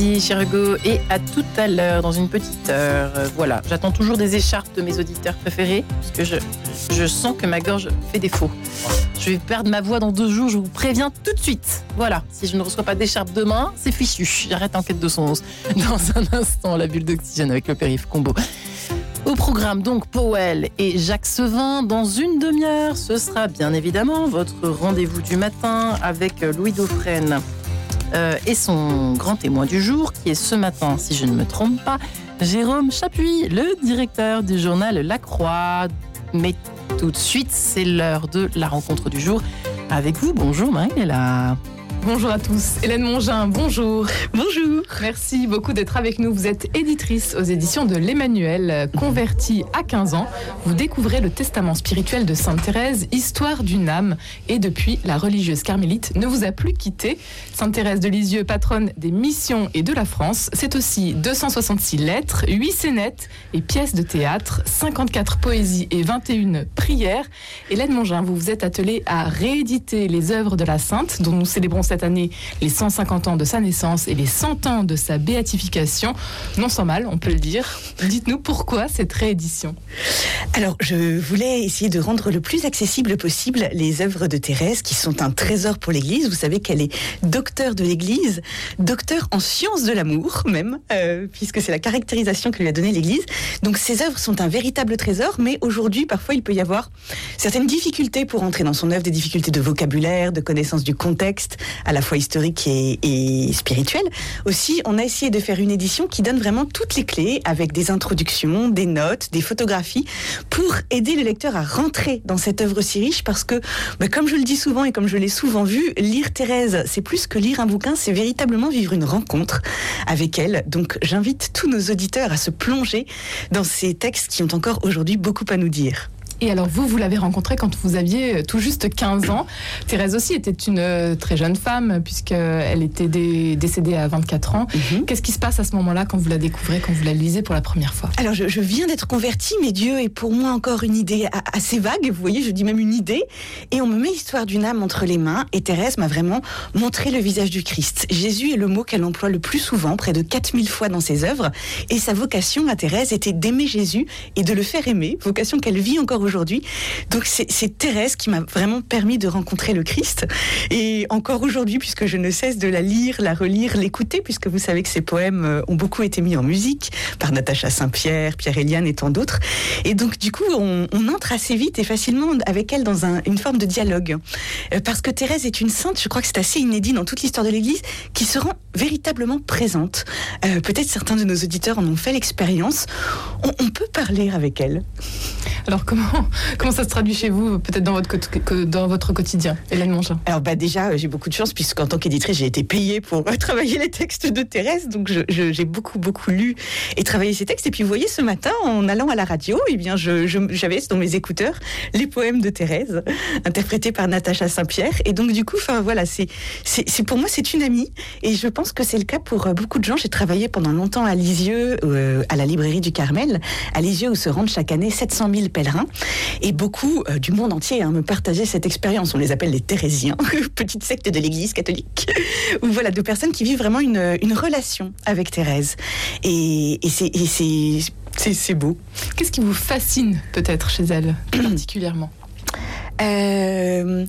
Merci, cher Hugo. Et à tout à l'heure, dans une petite heure. Euh, voilà, j'attends toujours des écharpes de mes auditeurs préférés, parce que je, je sens que ma gorge fait défaut. Je vais perdre ma voix dans deux jours, je vous préviens tout de suite. Voilà, si je ne reçois pas d'écharpe demain, c'est fichu. J'arrête Enquête de son Dans un instant, la bulle d'oxygène avec le périph' combo. Au programme donc Powell et Jacques Sevin. Dans une demi-heure, ce sera bien évidemment votre rendez-vous du matin avec Louis Dauphren euh, et son grand témoin du jour, qui est ce matin, si je ne me trompe pas, Jérôme Chapuis, le directeur du journal La Croix. Mais tout de suite, c'est l'heure de la rencontre du jour avec vous. Bonjour Marie-Léla. Bonjour à tous. Hélène Mongin, bonjour. Bonjour. Merci beaucoup d'être avec nous. Vous êtes éditrice aux éditions de l'Emmanuel, convertie à 15 ans. Vous découvrez le testament spirituel de Sainte Thérèse, histoire d'une âme. Et depuis, la religieuse carmélite ne vous a plus quitté. Sainte Thérèse de Lisieux, patronne des missions et de la France. C'est aussi 266 lettres, 8 scénettes et pièces de théâtre, 54 poésies et 21 prières. Hélène Mongin, vous vous êtes attelée à rééditer les œuvres de la Sainte, dont nous célébrons cette année les 150 ans de sa naissance et les 100 ans de sa béatification. Non sans mal, on peut le dire. Dites-nous pourquoi cette réédition? Alors, je voulais essayer de rendre le plus accessible possible les œuvres de Thérèse, qui sont un trésor pour l'Église. Vous savez qu'elle est docteur de l'Église, docteur en sciences de l'amour même, euh, puisque c'est la caractérisation que lui a donnée l'Église. Donc, ces œuvres sont un véritable trésor, mais aujourd'hui, parfois, il peut y avoir certaines difficultés pour entrer dans son œuvre, des difficultés de vocabulaire, de connaissance du contexte, à la fois historique et, et spirituel. Aussi, on a essayé de faire une édition qui donne vraiment toutes les clés avec des introductions, des notes, des photographies pour aider le lecteur à rentrer dans cette œuvre si riche parce que, bah, comme je le dis souvent et comme je l'ai souvent vu, lire Thérèse, c'est plus que lire un bouquin, c'est véritablement vivre une rencontre avec elle. Donc, j'invite tous nos auditeurs à se plonger dans ces textes qui ont encore aujourd'hui beaucoup à nous dire. Et alors vous, vous l'avez rencontrée quand vous aviez euh, tout juste 15 ans. Thérèse aussi était une euh, très jeune femme puisqu'elle était décédée à 24 ans. Mhm. Qu'est-ce qui se passe à ce moment-là quand vous la découvrez, quand vous la lisez pour la première fois? Alors je, je, viens d'être convertie, mais Dieu est pour moi encore une idée assez vague. Vous voyez, je dis même une idée. Et on me met l'histoire d'une âme entre les mains. Et Thérèse m'a vraiment montré le visage du Christ. Jésus est le mot qu'elle emploie le plus souvent, près de 4000 fois dans ses œuvres. Et sa vocation à Thérèse était d'aimer Jésus et de le faire aimer, vocation qu'elle vit encore aujourd'hui aujourd'hui. Donc c'est Thérèse qui m'a vraiment permis de rencontrer le Christ. Et encore aujourd'hui, puisque je ne cesse de la lire, la relire, l'écouter, puisque vous savez que ses poèmes euh, ont beaucoup été mis en musique par Natacha Saint-Pierre, Pierre Eliane et tant d'autres. Et donc du coup, on, entre assez vite et facilement avec elle dans un, une forme de dialogue. Euh, parce que Thérèse est une sainte, je crois que c'est assez inédit dans toute l'histoire de l'Église, qui se rend véritablement présente. Euh, Peut-être certains de nos auditeurs en ont fait l'expérience. On peut parler avec elle. Alors comment comment ça se traduit chez vous, peut-être dans votre, quotidien, Hélène Mongin Alors bah déjà, j'ai beaucoup de chance puisqu'en tant qu'éditrice, j'ai été payée pour travailler les textes de Thérèse, donc j'ai beaucoup beaucoup lu et travaillé ces textes. Et puis vous voyez, ce matin, en allant à la radio, eh bien, j'avais dans mes écouteurs les poèmes de Thérèse, interprétés par Natacha Saint-Pierre. Et donc du coup, enfin voilà, c'est pour moi c'est une amie et je pense que c'est le cas pour euh, beaucoup de gens. J'ai travaillé pendant longtemps à Lisieux, euh, à la librairie du Carmel, à Lisieux où se rendent chaque année 700 000 pèlerins. Et beaucoup euh, du monde entier hein, me partageaient cette expérience. On les appelle les Thérésiens, petite secte de l'Église catholique. Ou voilà, de personnes qui vivent vraiment une, une relation avec Thérèse. Et, et c'est beau. Qu'est-ce qui vous fascine peut-être chez elle particulièrement? Euh,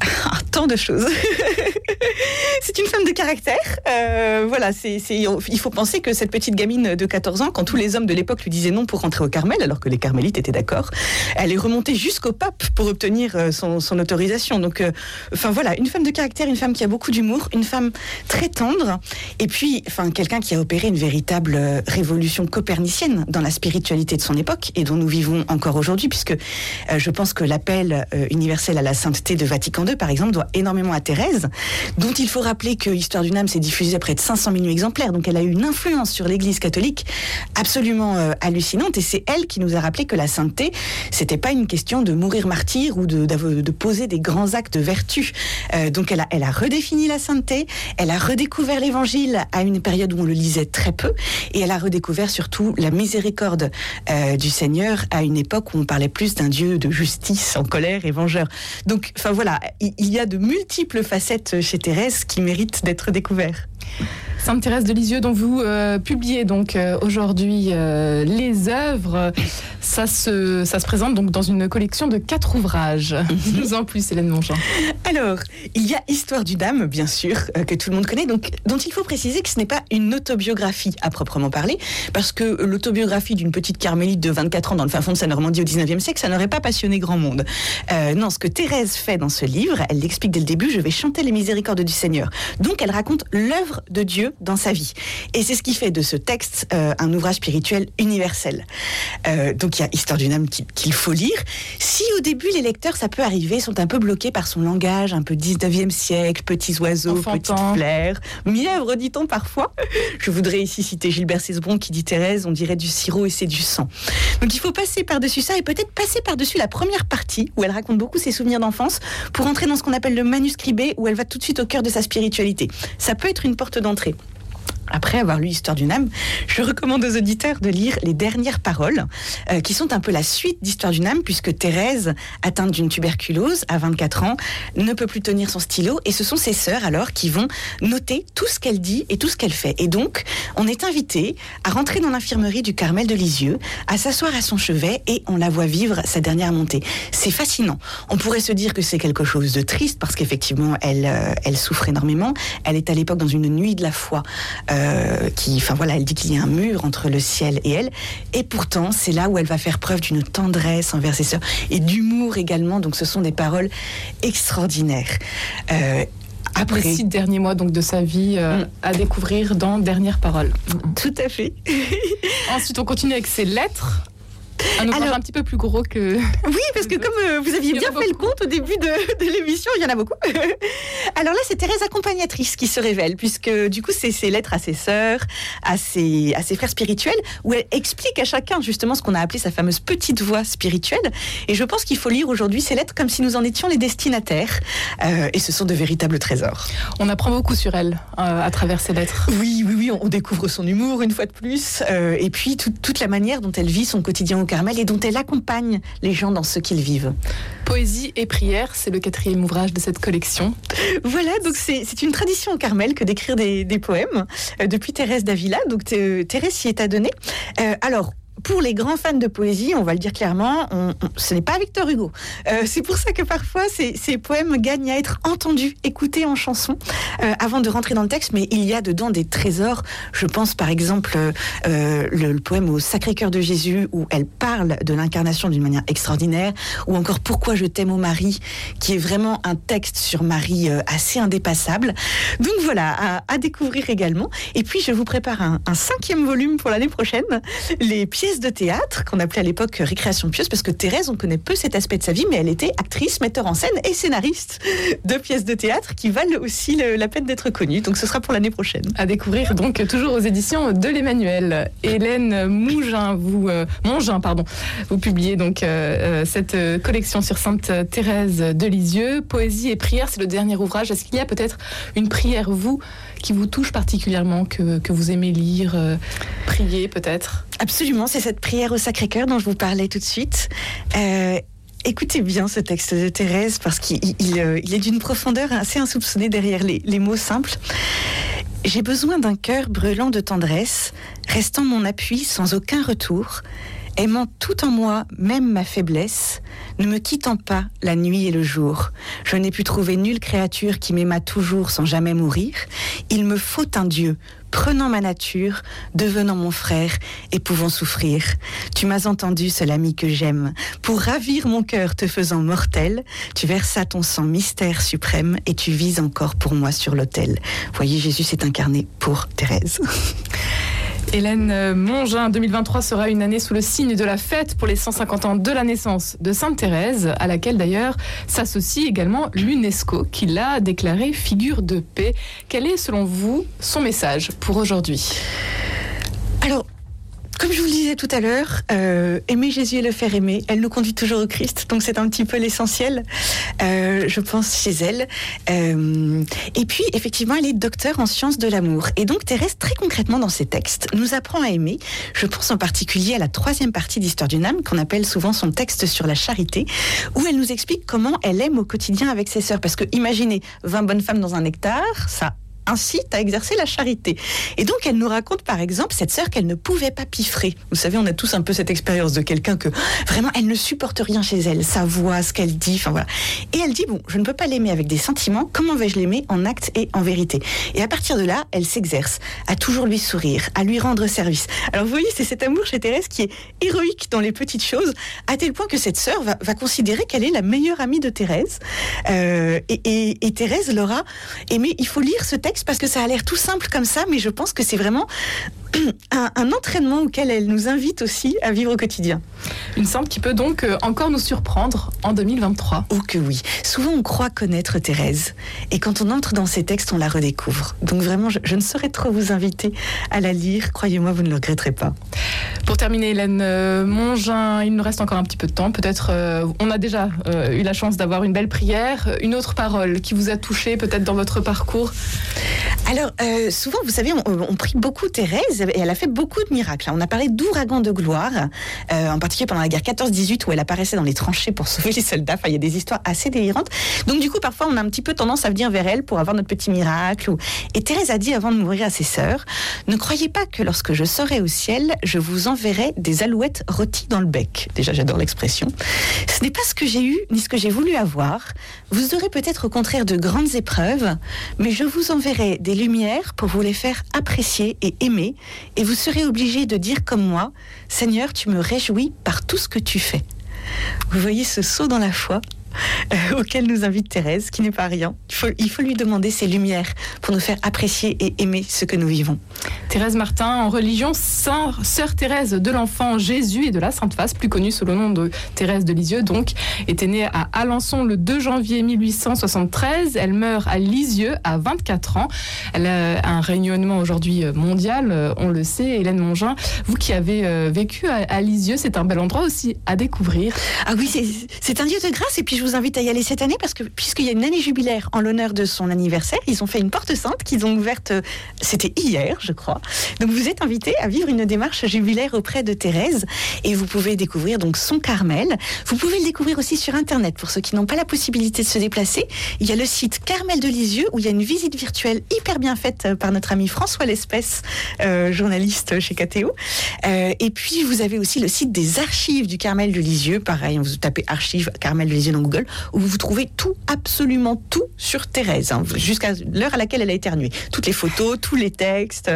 tant de choses. c'est une femme de caractère. Euh, voilà, il faut penser que cette petite gamine de 14 ans, quand tous les hommes de l'époque lui disaient non pour rentrer au Carmel, alors que les carmélites étaient d'accord, elle est remontée jusqu'au pape pour obtenir euh, son, autorisation. Donc, euh, enfin voilà, une femme de caractère, une femme qui a beaucoup d'humour, une femme très tendre, et puis, enfin, quelqu'un qui a opéré une véritable révolution copernicienne dans la spiritualité de son époque et dont nous vivons encore aujourd'hui, puisque je pense que l'appel universel à la sainteté de Vatican Par exemple, doit énormément à Thérèse, dont il faut rappeler que Histoire d'une âme s'est diffusée à près de 500 millions d'exemplaires, donc elle a eu une influence sur l'Église catholique absolument euh, hallucinante, et c'est elle qui nous a rappelé que la sainteté, c'était pas une question de mourir martyr ou de, de poser des grands actes de vertu. Euh, donc elle a, elle a redéfini la sainteté, elle a redécouvert l'Évangile à une période où on le lisait très peu, et elle a redécouvert surtout la miséricorde euh, du Seigneur à une époque où on parlait plus d'un Dieu de justice, en colère et vengeur. Donc, enfin voilà, il y a de multiples facettes chez Thérèse qui méritent d'être découvertes. Sainte Thérèse de Lisieux, dont vous euh, publiez donc euh, aujourd'hui euh, les œuvres. Ça se, ça se présente donc dans une collection de quatre ouvrages. Nous en plus, Hélène Mongeant. Alors, il y a Histoire du Dame, bien sûr, que tout le monde connaît, donc, dont il faut préciser que ce n'est pas une autobiographie à proprement parler, parce que l'autobiographie d'une petite carmélite de 24 ans dans le fin fond de sa Normandie au 19e siècle, ça n'aurait pas passionné grand monde. Non, ce que Thérèse fait dans ce livre, elle l'explique dès le début, je vais chanter les miséricordes du Seigneur. Donc, elle raconte l'œuvre de Dieu dans sa vie. Et c'est ce qui fait de ce texte euh, un ouvrage spirituel universel. Euh, donc, il y a Histoire d'une âme qui- qu'il faut lire. Si au début, les lecteurs, ça peut arriver, sont un peu bloqués par son langage, un peu 19e siècle, petits oiseaux, Enfantin. petites fleurs, mièvre, dit-on parfois. Je voudrais ici citer Gilbert Cesbron qui dit Thérèse, on dirait du sirop et c'est du sang. Donc il faut passer par-dessus ça et peut-être passer par-dessus la première partie où elle raconte beaucoup ses souvenirs d'enfance pour entrer dans ce qu'on appelle le manuscrit B où elle va tout de suite au cœur de sa spiritualité. Ça peut être une porte d'entrée. Après avoir lu Histoire d'une âme, je recommande aux auditeurs de lire les dernières paroles, euh, qui sont un peu la suite d'Histoire d'une âme, puisque Thérèse, atteinte d'une tuberculose à 24 ans, ne peut plus tenir son stylo, et ce sont ses sœurs alors qui vont noter tout ce qu'elle dit et tout ce qu'elle fait. Et donc, on est invité à rentrer dans l'infirmerie du Carmel de Lisieux, à s'asseoir à son chevet, et on la voit vivre sa dernière montée. C'est fascinant. On pourrait se dire que c'est quelque chose de triste, parce qu'effectivement, elle, euh, elle souffre énormément. Elle est à l'époque dans une nuit de la foi. Euh, qui, enfin voilà, elle dit qu'il y a un mur entre le ciel et elle, et pourtant c'est là où elle va faire preuve d'une tendresse envers ses sœurs et d'humour également. Donc ce sont des paroles extraordinaires. Euh, après, Les six derniers mois donc de sa vie euh, Mm. à découvrir dans Dernières Paroles. tout à fait. Ensuite, on continue avec ses lettres. Un ouvrage Alors- un petit peu plus gros que. Oui, parce que comme euh, vous aviez bien fait le compte au début de, de l'émission, il y en a beaucoup. Alors là, c'est Thérèse accompagnatrice qui se révèle, puisque du coup, c'est ses lettres à ses sœurs, à ses, à ses frères spirituels, où elle explique à chacun justement ce qu'on a appelé sa fameuse petite voix spirituelle. Et je pense qu'il faut lire aujourd'hui ces lettres comme si nous en étions les destinataires. Euh, et ce sont de véritables trésors. On apprend beaucoup sur elle euh, à travers ses lettres. Oui, oui, oui, on découvre son humour une fois de plus, et puis tout- toute la manière dont elle vit son quotidien au Carmel et dont elle accompagne les gens dans ce qu'ils vivent. Poésie et prière, c'est le quatrième ouvrage de cette collection. Voilà, donc c'est une tradition au Carmel que d'écrire des, des poèmes euh, depuis Thérèse d'Avila. Donc Thé- Thérèse s'y est adonnée. Euh, alors. Pour les grands fans de poésie, on va le dire clairement, ce n'est pas Victor Hugo. Euh, c'est pour ça que parfois ces, poèmes gagnent à être entendus, écoutés en chanson, euh, avant de rentrer dans le texte. Mais il y a dedans des trésors. Je pense par exemple euh, le, poème au Sacré-Cœur de Jésus où elle parle de l'incarnation d'une manière extraordinaire, ou encore Pourquoi je t'aime, ô Marie, qui est vraiment un texte sur Marie euh, assez indépassable. Donc voilà, à, découvrir également. Et puis je vous prépare un, un cinquième volume pour l'année prochaine, les de théâtre qu'on appelait à l'époque Récréation pieuse, parce que Thérèse, on connaît peu cet aspect de sa vie, mais elle était actrice, metteur en scène et scénariste de pièces de théâtre qui valent aussi le- la peine d'être connues. Donc ce sera pour l'année prochaine. À découvrir donc toujours aux éditions de l'Emmanuel. Hélène Mougin, vous, euh, Mongin, pardon, vous publiez donc euh, euh, cette euh, collection sur Sainte Thérèse de Lisieux. Poésie et prière, c'est le dernier ouvrage. Est-ce qu'il y a peut-être une prière, vous, qui vous touche particulièrement, que, que vous aimez lire, euh, prier peut-être? Absolument, c'est cette prière au Sacré-Cœur dont je vous parlais tout de suite. Euh, écoutez bien ce texte de Thérèse parce qu'il il, euh, est d'une profondeur assez insoupçonnée derrière les, les mots simples. J'ai besoin d'un cœur brûlant de tendresse, restant mon appui sans aucun retour, aimant tout en moi, même ma faiblesse, ne me quittant pas la nuit et le jour. Je n'ai pu trouver nulle créature qui m'aima toujours sans jamais mourir. Il me faut un Dieu, prenant ma nature, devenant mon frère et pouvant souffrir. Tu m'as entendu, seul ami que j'aime. Pour ravir mon cœur te faisant mortel, tu versas ton sang mystère suprême et tu vis encore pour moi sur l'autel. Voyez, Jésus s'est incarné pour Thérèse. Hélène euh, Mongin, 2023 sera une année sous le signe de la fête pour les 150 ans de la naissance de Sainte Thérèse, à laquelle d'ailleurs s'associe également l'UNESCO, qui l'a déclarée figure de paix. Quel est, selon vous, son message pour aujourd'hui? Alors, comme je vous le disais tout à l'heure, euh, aimer Jésus et le faire aimer, elle nous conduit toujours au Christ, donc c'est un petit peu l'essentiel, euh, je pense, chez elle. Euh, et puis, effectivement, elle est docteur en sciences de l'amour. Et donc, Thérèse, très concrètement dans ses textes, nous apprend à aimer. Je pense en particulier à la troisième partie d'Histoire d'une âme, qu'on appelle souvent son texte sur la charité, où elle nous explique comment elle aime au quotidien avec ses sœurs. Parce que, imaginez, 20 bonnes femmes dans un hectare, ça incite à exercer la charité. Et donc, elle nous raconte par exemple cette sœur qu'elle ne pouvait pas piffrer. Vous savez, on a tous un peu cette expérience de quelqu'un que vraiment elle ne supporte rien chez elle, sa voix, ce qu'elle dit, enfin voilà. Et elle dit bon, je ne peux pas l'aimer avec des sentiments, comment vais-je l'aimer en acte et en vérité? Et à partir de là, elle s'exerce à toujours lui sourire, à lui rendre service. Alors vous voyez, c'est cet amour chez Thérèse qui est héroïque dans les petites choses, à tel point que cette sœur va, considérer qu'elle est la meilleure amie de Thérèse. Euh, et, et Thérèse l'aura aimé. Il faut lire ce texte parce que ça a l'air tout simple comme ça, mais je pense que c'est vraiment un, entraînement auquel elle nous invite aussi à vivre au quotidien. Une sainte qui peut donc euh, encore nous surprendre en 2023. Oh que oui. Souvent on croit connaître Thérèse et quand on entre dans ces textes on la redécouvre. Donc vraiment je, ne saurais trop vous inviter à la lire. Croyez-moi vous ne le regretterez pas. Pour terminer Hélène euh, Mongin, il nous reste encore un petit peu de temps. Peut-être euh, on a déjà eu la chance d'avoir une belle prière. Une autre parole qui vous a touché peut-être dans votre parcours? Alors souvent vous savez on, on prie beaucoup Thérèse et elle a fait beaucoup de miracles. On a parlé d'ouragan de gloire, euh, en particulier pendant la guerre 14-18 où elle apparaissait dans les tranchées pour sauver les soldats. Il y a des histoires assez délirantes. Donc du coup, parfois, on a un petit peu tendance à venir vers elle pour avoir notre petit miracle. Et Thérèse a dit avant de mourir à ses sœurs, ne croyez pas que lorsque je serai au ciel, je vous enverrai des alouettes rôties dans le bec. Déjà, j'adore l'expression. Ce n'est pas ce que j'ai eu ni ce que j'ai voulu avoir. Vous aurez peut-être au contraire de grandes épreuves, mais je vous enverrai des lumières pour vous les faire apprécier et aimer et vous serez obligé de dire comme moi, Seigneur, tu me réjouis par tout ce que tu fais. Vous voyez ce saut dans la foi euh, auquel nous invite Thérèse, qui n'est pas rien. Il faut, il faut lui demander ses lumières pour nous faire apprécier et aimer ce que nous vivons. Thérèse Martin, en religion, sœur Thérèse de l'enfant Jésus et de la Sainte Face, plus connue sous le nom de Thérèse de Lisieux, donc, était née à Alençon le 2 janvier 1873. Elle meurt à Lisieux à 24 ans. Elle a un rayonnement aujourd'hui mondial, euh, on le sait. Hélène Mongin, vous qui avez euh, vécu à Lisieux, c'est un bel endroit aussi à découvrir. Ah oui, c'est un lieu de grâce et puis je vous invite à y aller cette année parce que puisqu'il y a une année jubilaire en l'honneur de son anniversaire, ils ont fait une porte sainte qu'ils ont ouverte, euh, c'était hier, je crois. Donc vous êtes invité à vivre une démarche jubilaire auprès de Thérèse et vous pouvez découvrir donc son Carmel. Vous pouvez le découvrir aussi sur internet pour ceux qui n'ont pas la possibilité de se déplacer. Il y a le site Carmel de Lisieux où il y a une visite virtuelle hyper bien faite euh, par notre ami François Lespèce, euh, journaliste chez KTO. et puis vous avez aussi le site des archives du Carmel de Lisieux. Pareil, vous tapez archives Carmel de Lisieux Google où vous trouvez tout, absolument tout sur Thérèse, hein, jusqu'à l'heure à laquelle elle a éternué. Toutes les photos, tous les textes.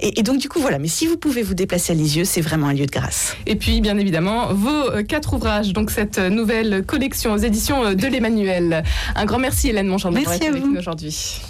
Et, donc, du coup, voilà. Mais si vous pouvez vous déplacer à Lisieux, c'est vraiment un lieu de grâce. Et puis, bien évidemment, vos euh, quatre ouvrages, donc cette nouvelle collection aux éditions euh, de l'Emmanuel. Un grand merci, Hélène Monchamp, été avec nous aujourd'hui.